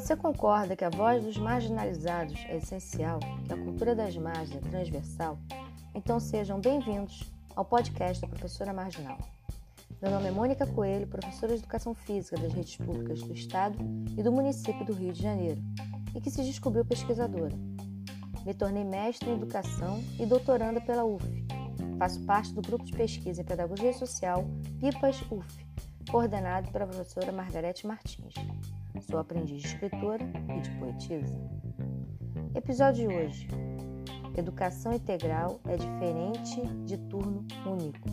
você concorda que a voz dos marginalizados é essencial, que a cultura das margens é transversal, então sejam bem-vindos ao podcast da Professora Marginal. Meu nome é Mônica Coelho, professora de Educação Física das redes públicas do Estado e do município do Rio de Janeiro, e que se descobriu pesquisadora. Me tornei mestre em Educação e doutoranda pela UF. Faço parte do grupo de pesquisa em Pedagogia Social PIPAS UF, coordenado pela professora Margarete Martins. Sou aprendiz de escritora e de poetisa. Episódio de hoje: Educação integral é diferente de turno único.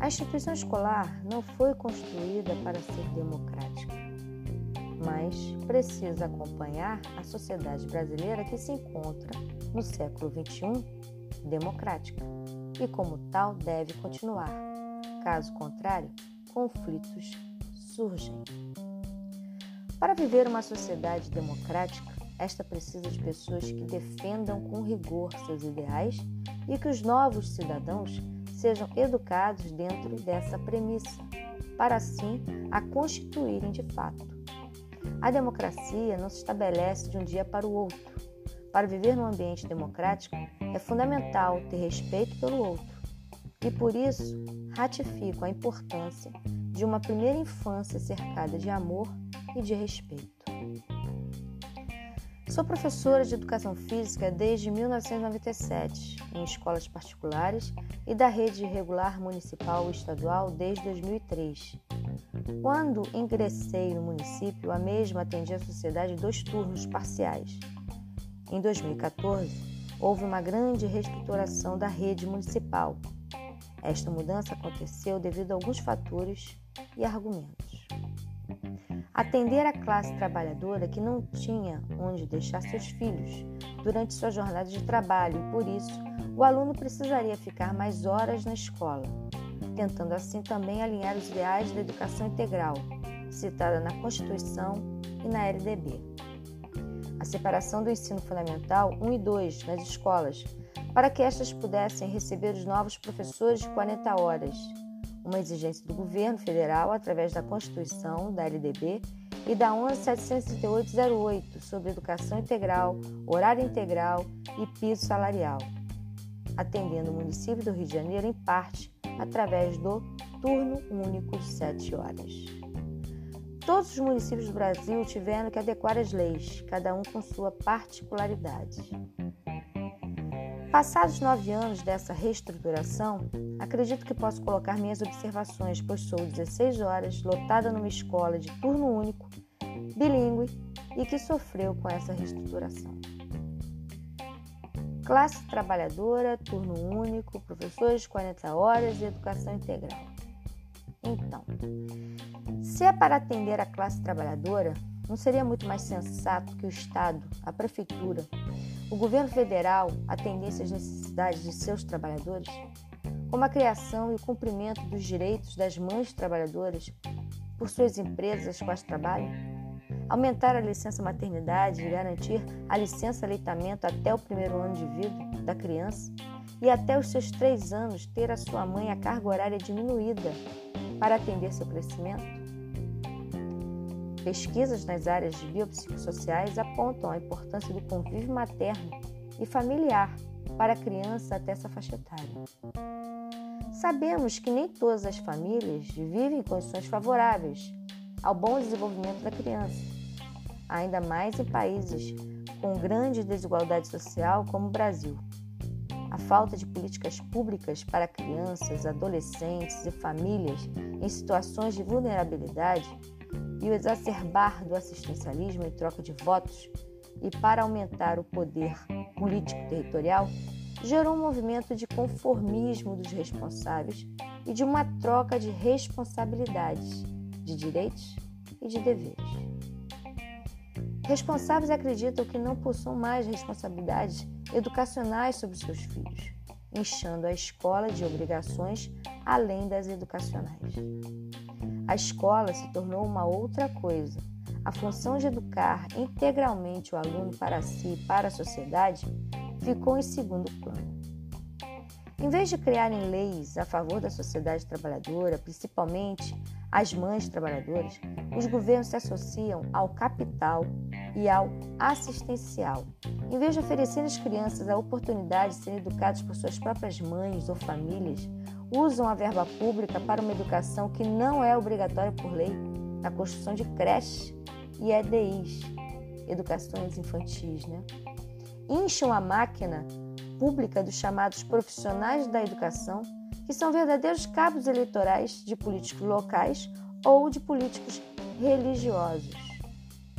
A instituição escolar não foi construída para ser democrática, mas precisa acompanhar a sociedade brasileira que se encontra no século XXI democrática e, como tal, deve continuar. Caso contrário, conflitos surgem. Para viver uma sociedade democrática, esta precisa de pessoas que defendam com rigor seus ideais e que os novos cidadãos sejam educados dentro dessa premissa, para assim a constituírem de fato. A democracia não se estabelece de um dia para o outro. Para viver num ambiente democrático, é fundamental ter respeito pelo outro. E por isso, ratifico a importância de uma primeira infância cercada de amor e de respeito. Sou professora de educação física desde 1997 em escolas particulares e da rede regular municipal e estadual desde 2003. Quando ingressei no município, a mesma atendia a sociedade dois turnos parciais. Em 2014, houve uma grande reestruturação da rede municipal. Esta mudança aconteceu devido a alguns fatores e argumentos atender a classe trabalhadora que não tinha onde deixar seus filhos durante sua jornada de trabalho e, por isso, o aluno precisaria ficar mais horas na escola, tentando assim também alinhar os ideais da educação integral, citada na Constituição e na LDB. A separação do ensino fundamental 1 e 2 nas escolas, para que estas pudessem receber os novos professores de 40 horas uma exigência do governo federal através da Constituição, da LDB e da 11.73808 sobre educação integral, horário integral e piso salarial, atendendo o município do Rio de Janeiro em parte através do turno único de 7 horas. Todos os municípios do Brasil tiveram que adequar as leis, cada um com sua particularidade. Passados nove anos dessa reestruturação, acredito que posso colocar minhas observações, pois sou 16 horas, lotada numa escola de turno único, bilíngue e que sofreu com essa reestruturação. Classe trabalhadora, turno único, professores de 40 horas e educação integral. Então, se é para atender a classe trabalhadora, não seria muito mais sensato que o Estado, a Prefeitura, o governo federal atendesse às necessidades de seus trabalhadores, como a criação e o cumprimento dos direitos das mães trabalhadoras por suas empresas as quais trabalham, aumentar a licença maternidade e garantir a licença aleitamento até o primeiro ano de vida da criança? E até os seus três anos ter a sua mãe a carga horária diminuída para atender seu crescimento? Pesquisas nas áreas biopsicossociais apontam a importância do convívio materno e familiar para a criança até essa faixa etária. Sabemos que nem todas as famílias vivem em condições favoráveis ao bom desenvolvimento da criança, ainda mais em países com grande desigualdade social como o Brasil. A falta de políticas públicas para crianças, adolescentes e famílias em situações de vulnerabilidade e o exacerbar do assistencialismo em troca de votos e para aumentar o poder político territorial, gerou um movimento de conformismo dos responsáveis e de uma troca de responsabilidades, de direitos e de deveres. Responsáveis acreditam que não possuem mais responsabilidades educacionais sobre seus filhos, inchando a escola de obrigações além das educacionais. A escola se tornou uma outra coisa. A função de educar integralmente o aluno para si e para a sociedade ficou em segundo plano. Em vez de criarem leis a favor da sociedade trabalhadora, principalmente as mães trabalhadoras, os governos se associam ao capital e ao assistencial. Em vez de oferecer às crianças a oportunidade de serem educadas por suas próprias mães ou famílias, usam a verba pública para uma educação que não é obrigatória por lei, na construção de creches e EDIs, educações infantis, né? Incham a máquina pública dos chamados profissionais da educação que são verdadeiros cabos eleitorais de políticos locais ou de políticos religiosos.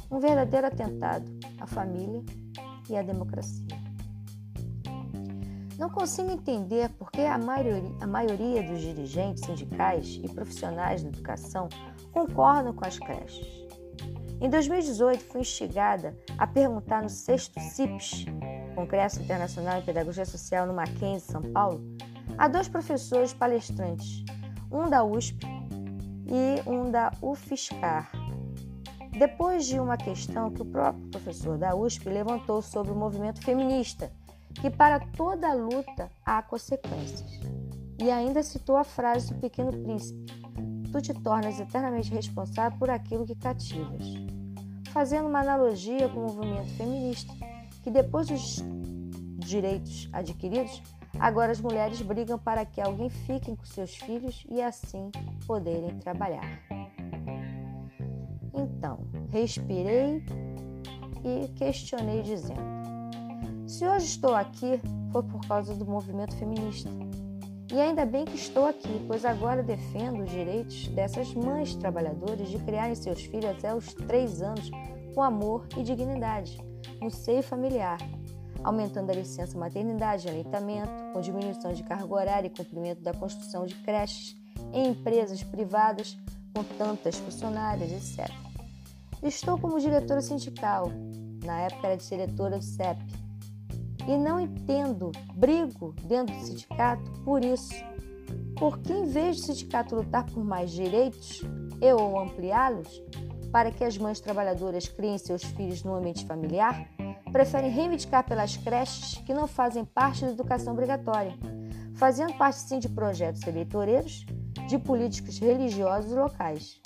Um verdadeiro atentado à família e à democracia. Não consigo entender por que a maioria, a maioria dos dirigentes sindicais e profissionais da educação concordam com as creches. Em 2018, fui instigada a perguntar no sexto CIPS, Congresso Internacional em Pedagogia Social no Mackenzie, São Paulo, Há dois professores palestrantes, um da USP e um da UFSCar. Depois de uma questão que o próprio professor da USP levantou sobre o movimento feminista, que para toda luta há consequências. E ainda citou a frase do Pequeno Príncipe: Tu te tornas eternamente responsável por aquilo que cativas. Fazendo uma analogia com o movimento feminista, que depois dos direitos adquiridos, Agora as mulheres brigam para que alguém fique com seus filhos e assim poderem trabalhar. Então, respirei e questionei dizendo: Se hoje estou aqui, foi por causa do movimento feminista. E ainda bem que estou aqui, pois agora defendo os direitos dessas mães trabalhadoras de criarem seus filhos até os três anos com amor e dignidade, no seio familiar, aumentando a licença maternidade e aleitamento, com diminuição de carga horária e cumprimento da construção de creches em empresas privadas com tantas funcionárias, etc. Estou como diretora sindical, na época era diretora do CEP, e não entendo, brigo dentro do sindicato por isso. Porque em vez do sindicato lutar por mais direitos e ou ampliá-los, para que as mães trabalhadoras criem seus filhos no ambiente familiar, preferem reivindicar pelas creches que não fazem parte da educação obrigatória, fazendo parte sim de projetos eleitoreiros de políticos religiosos locais.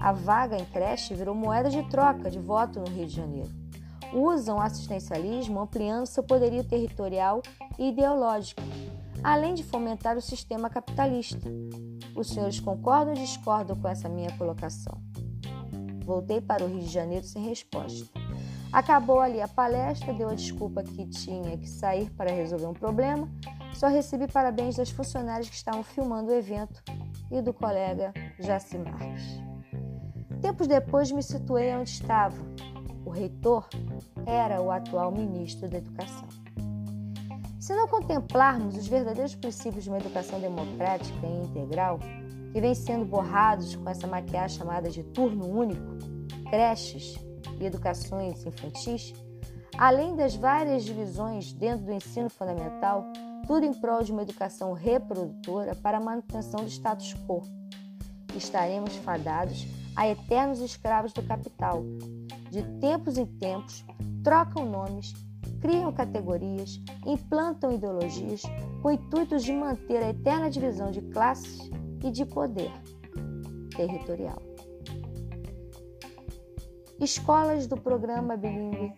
A vaga em creche virou moeda de troca de voto no Rio de Janeiro. Usam assistencialismo ampliando seu poderio territorial e ideológico, além de fomentar o sistema capitalista. Os senhores concordam ou discordam com essa minha colocação? Voltei para o Rio de Janeiro sem resposta. Acabou ali a palestra, deu a desculpa que tinha que sair para resolver um problema. Só recebi parabéns das funcionárias que estavam filmando o evento e do colega Jaci Marques. Tempos depois me situei onde estava. O reitor era o atual ministro da Educação. Se não contemplarmos os verdadeiros princípios de uma educação democrática e integral, que vem sendo borrados com essa maquiagem chamada de turno único, creches, e educações infantis, além das várias divisões dentro do ensino fundamental, tudo em prol de uma educação reprodutora para a manutenção do status quo. Estaremos fadados a eternos escravos do capital. De tempos em tempos, trocam nomes, criam categorias, implantam ideologias com intuitos de manter a eterna divisão de classes e de poder territorial. Escolas do programa bilíngue,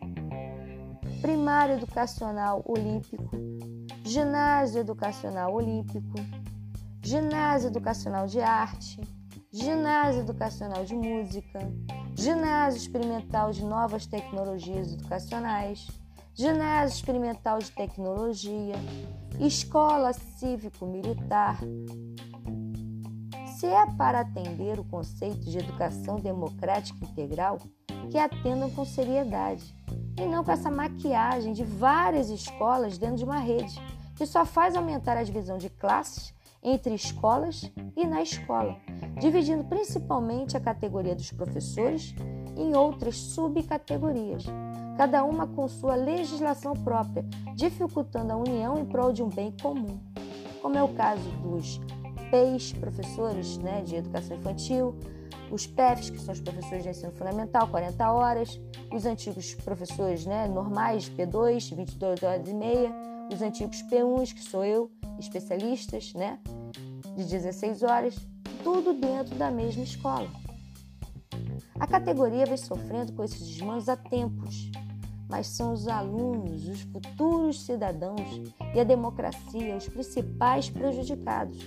primário educacional olímpico, ginásio educacional olímpico, ginásio educacional de arte, ginásio educacional de música, ginásio experimental de novas tecnologias educacionais, ginásio experimental de tecnologia, escola cívico-militar, se é para atender o conceito de educação democrática integral, que atendam com seriedade e não com essa maquiagem de várias escolas dentro de uma rede, que só faz aumentar a divisão de classes entre escolas e na escola, dividindo principalmente a categoria dos professores em outras subcategorias, cada uma com sua legislação própria, dificultando a união em prol de um bem comum, como é o caso dos PEIs, professores né, de educação infantil, os PEFs, que são os professores de ensino fundamental, 40 horas, os antigos professores né, normais, P2, 22 horas e meia, os antigos P1s, que sou eu, especialistas, né, de 16 horas, tudo dentro da mesma escola. A categoria vem sofrendo com esses desmandos há tempos, mas são os alunos, os futuros cidadãos e a democracia os principais prejudicados.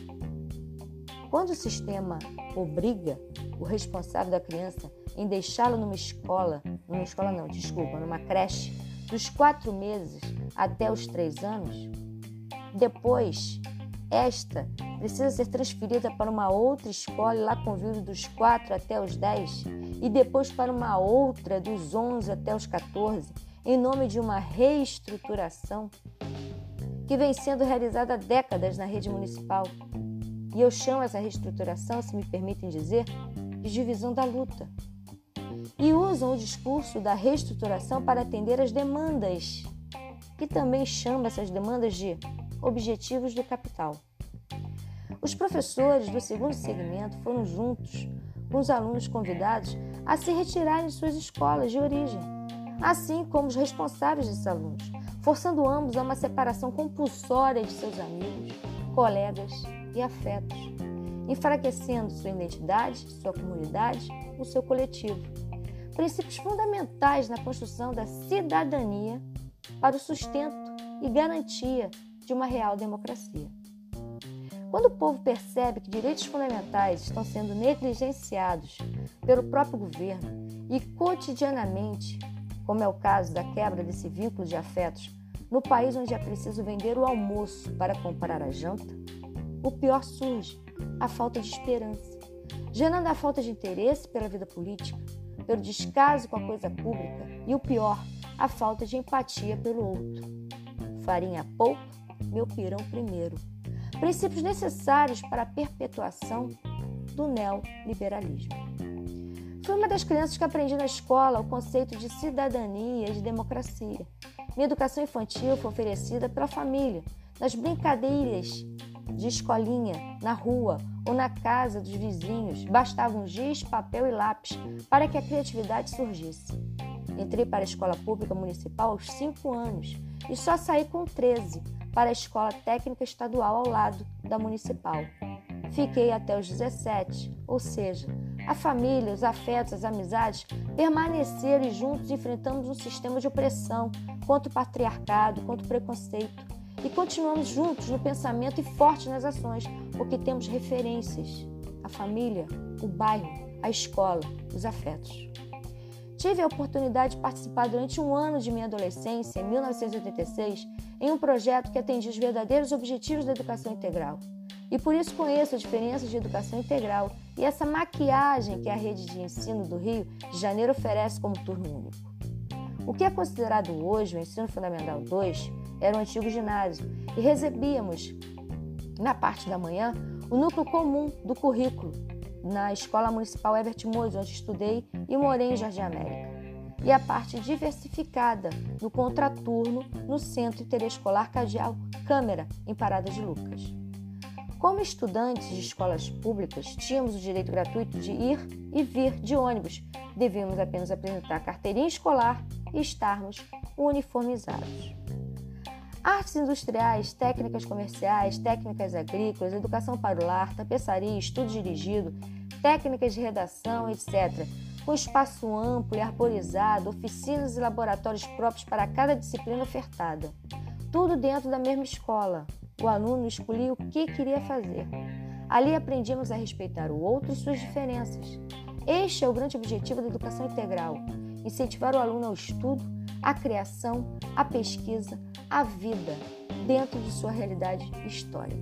Quando o sistema obriga o responsável da criança em deixá-la numa escola, numa escola não, desculpa, numa creche, dos quatro meses até os três anos, depois esta precisa ser transferida para uma outra escola e lá convive dos 4 até os 10 e depois para uma outra dos 11 até os 14, em nome de uma reestruturação que vem sendo realizada há décadas na rede municipal. E eu chamo essa reestruturação, se me permitem dizer, de divisão da luta. E usam o discurso da reestruturação para atender às demandas, que também chama essas demandas de objetivos do capital. Os professores do segundo segmento foram juntos com os alunos convidados a se retirarem de suas escolas de origem, assim como os responsáveis desses alunos, forçando ambos a uma separação compulsória de seus amigos, colegas e afetos, enfraquecendo sua identidade, sua comunidade, o seu coletivo. Princípios fundamentais na construção da cidadania para o sustento e garantia de uma real democracia. Quando o povo percebe que direitos fundamentais estão sendo negligenciados pelo próprio governo e cotidianamente, como é o caso da quebra desse vínculo de afetos, no país onde é preciso vender o almoço para comprar a janta, o pior surge, a falta de esperança, gerando a falta de interesse pela vida política, pelo descaso com a coisa pública e o pior, a falta de empatia pelo outro. Farinha pouco, meu pirão primeiro. Princípios necessários para a perpetuação do neoliberalismo. Fui uma das crianças que aprendi na escola o conceito de cidadania e de democracia. Minha educação infantil foi oferecida pela família, nas brincadeiras de escolinha, na rua ou na casa dos vizinhos. Bastavam giz, papel e lápis para que a criatividade surgisse. Entrei para a escola pública municipal aos 5 anos e só saí com 13 para a escola técnica estadual ao lado da municipal. Fiquei até os 17, ou seja, a família, os afetos, as amizades permaneceram e juntos enfrentamos um sistema de opressão contra o patriarcado, contra o preconceito. E continuamos juntos no pensamento e fortes nas ações, porque temos referências: a família, o bairro, a escola, os afetos. Tive a oportunidade de participar durante um ano de minha adolescência, em 1986, em um projeto que atendia os verdadeiros objetivos da educação integral. E por isso conheço a diferença de educação integral e essa maquiagem que a rede de ensino do Rio de Janeiro oferece como turno único. O que é considerado hoje o ensino fundamental 2 era o antigo ginásio e recebíamos, na parte da manhã, o núcleo comum do currículo, na Escola Municipal Herbert Mois, onde estudei e morei em Jardim América. E a parte diversificada no contraturno no Centro Interescolar Cadial Câmara, em Parada de Lucas. Como estudantes de escolas públicas, tínhamos o direito gratuito de ir e vir de ônibus. Devíamos apenas apresentar carteirinha escolar e estarmos uniformizados. Artes industriais, técnicas comerciais, técnicas agrícolas, educação para o lar, tapeçaria, estudo dirigido, técnicas de redação, etc. Com espaço amplo e arborizado, oficinas e laboratórios próprios para cada disciplina ofertada. Tudo dentro da mesma escola. O aluno escolhia o que queria fazer. Ali aprendíamos a respeitar o outro e suas diferenças. Este é o grande objetivo da educação integral: incentivar o aluno ao estudo, à criação, à pesquisa, à vida, dentro de sua realidade histórica.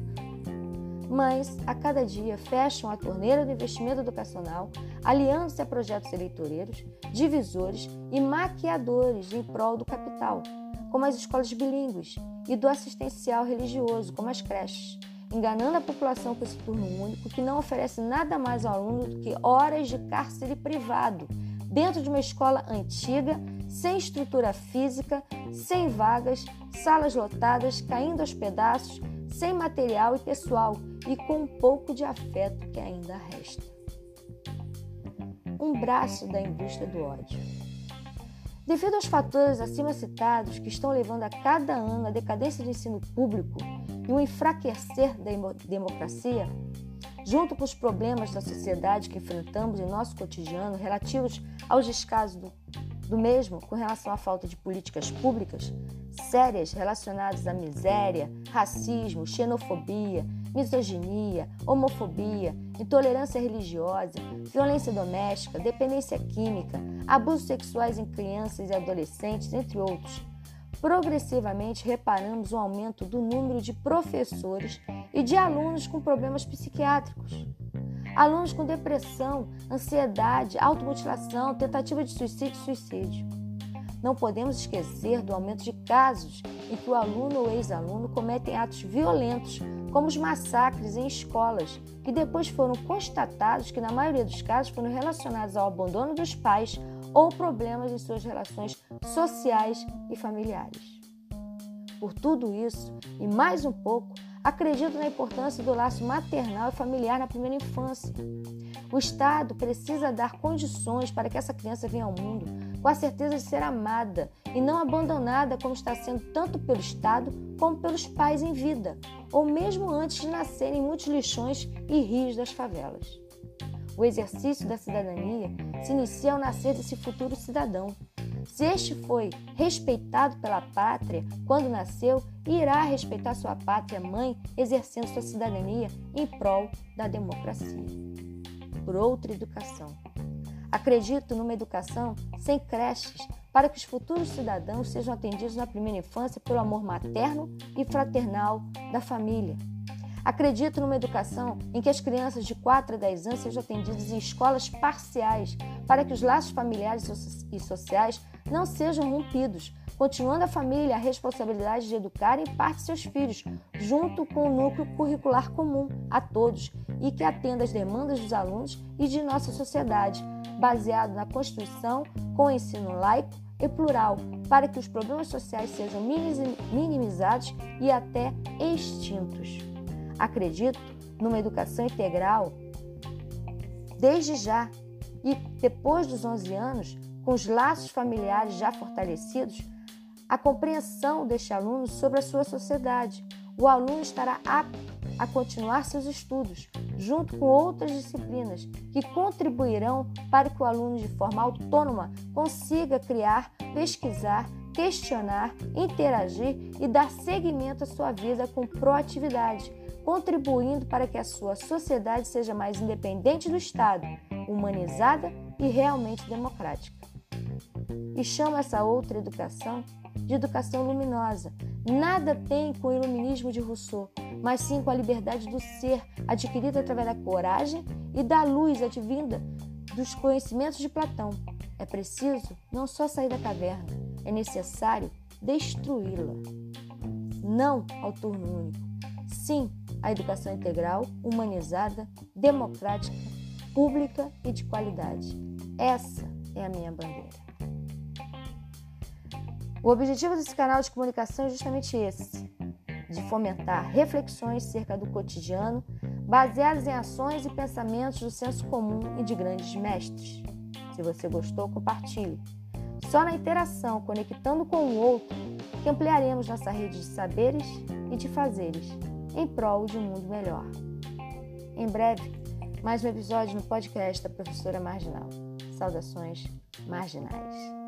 Mas, a cada dia, fecham a torneira do investimento educacional, aliando-se a projetos eleitoreiros, divisores e maquiadores em prol do capital, como as escolas bilíngues, e do assistencial religioso, como as creches, enganando a população com esse turno único que não oferece nada mais ao aluno do que horas de cárcere privado, dentro de uma escola antiga, sem estrutura física, sem vagas, salas lotadas, caindo aos pedaços, sem material e pessoal e com um pouco de afeto que ainda resta. Um braço da indústria do ódio. Devido aos fatores acima citados que estão levando a cada ano a decadência do ensino público e o enfraquecer da democracia, junto com os problemas da sociedade que enfrentamos em nosso cotidiano relativos aos descasos do, do mesmo com relação à falta de políticas públicas sérias relacionadas à miséria, racismo, xenofobia, misoginia, homofobia, intolerância religiosa, violência doméstica, dependência química, abusos sexuais em crianças e adolescentes, entre outros. Progressivamente reparamos o aumento do número de professores e de alunos com problemas psiquiátricos. Alunos com depressão, ansiedade, automutilação, tentativa de suicídio e suicídio. Não podemos esquecer do aumento de casos em que o aluno ou ex-aluno cometem atos violentos, como os massacres em escolas, que depois foram constatados que, na maioria dos casos, foram relacionados ao abandono dos pais ou problemas em suas relações sociais e familiares. Por tudo isso, e mais um pouco, acredito na importância do laço maternal e familiar na primeira infância. O Estado precisa dar condições para que essa criança venha ao mundo com a certeza de ser amada e não abandonada como está sendo tanto pelo Estado como pelos pais em vida, ou mesmo antes de nascerem muitos lixões e rios das favelas. O exercício da cidadania se inicia ao nascer desse futuro cidadão. Se este foi respeitado pela pátria quando nasceu, irá respeitar sua pátria mãe exercendo sua cidadania em prol da democracia. Por outra educação. Acredito numa educação sem creches para que os futuros cidadãos sejam atendidos na primeira infância pelo amor materno e fraternal da família. Acredito numa educação em que as crianças de 4 a 10 anos sejam atendidas em escolas parciais para que os laços familiares e sociais não sejam rompidos, continuando a família a responsabilidade de educar em parte seus filhos, junto com o núcleo curricular comum a todos e que atenda às demandas dos alunos e de nossa sociedade baseado na Constituição, com ensino laico e plural, para que os problemas sociais sejam minimizados e até extintos. Acredito numa educação integral desde já e depois dos 11 anos, com os laços familiares já fortalecidos, a compreensão deste aluno sobre a sua sociedade. O aluno estará apto a continuar seus estudos, junto com outras disciplinas que contribuirão para que o aluno, de forma autônoma, consiga criar, pesquisar, questionar, interagir e dar seguimento à sua vida com proatividade, contribuindo para que a sua sociedade seja mais independente do Estado, humanizada e realmente democrática. E chama essa outra educação de educação luminosa. Nada tem com o iluminismo de Rousseau, mas sim com a liberdade do ser, adquirida através da coragem e da luz advinda dos conhecimentos de Platão. É preciso não só sair da caverna, é necessário destruí-la. Não ao turno único. Sim, a educação integral, humanizada, democrática, pública e de qualidade. Essa é a minha bandeira. O objetivo desse canal de comunicação é justamente esse: de fomentar reflexões cerca do cotidiano, baseadas em ações e pensamentos do senso comum e de grandes mestres. Se você gostou, compartilhe. Só na interação, conectando com o outro, que ampliaremos nossa rede de saberes e de fazeres em prol de um mundo melhor. Em breve, mais um episódio no podcast da Professora Marginal. Saudações marginais.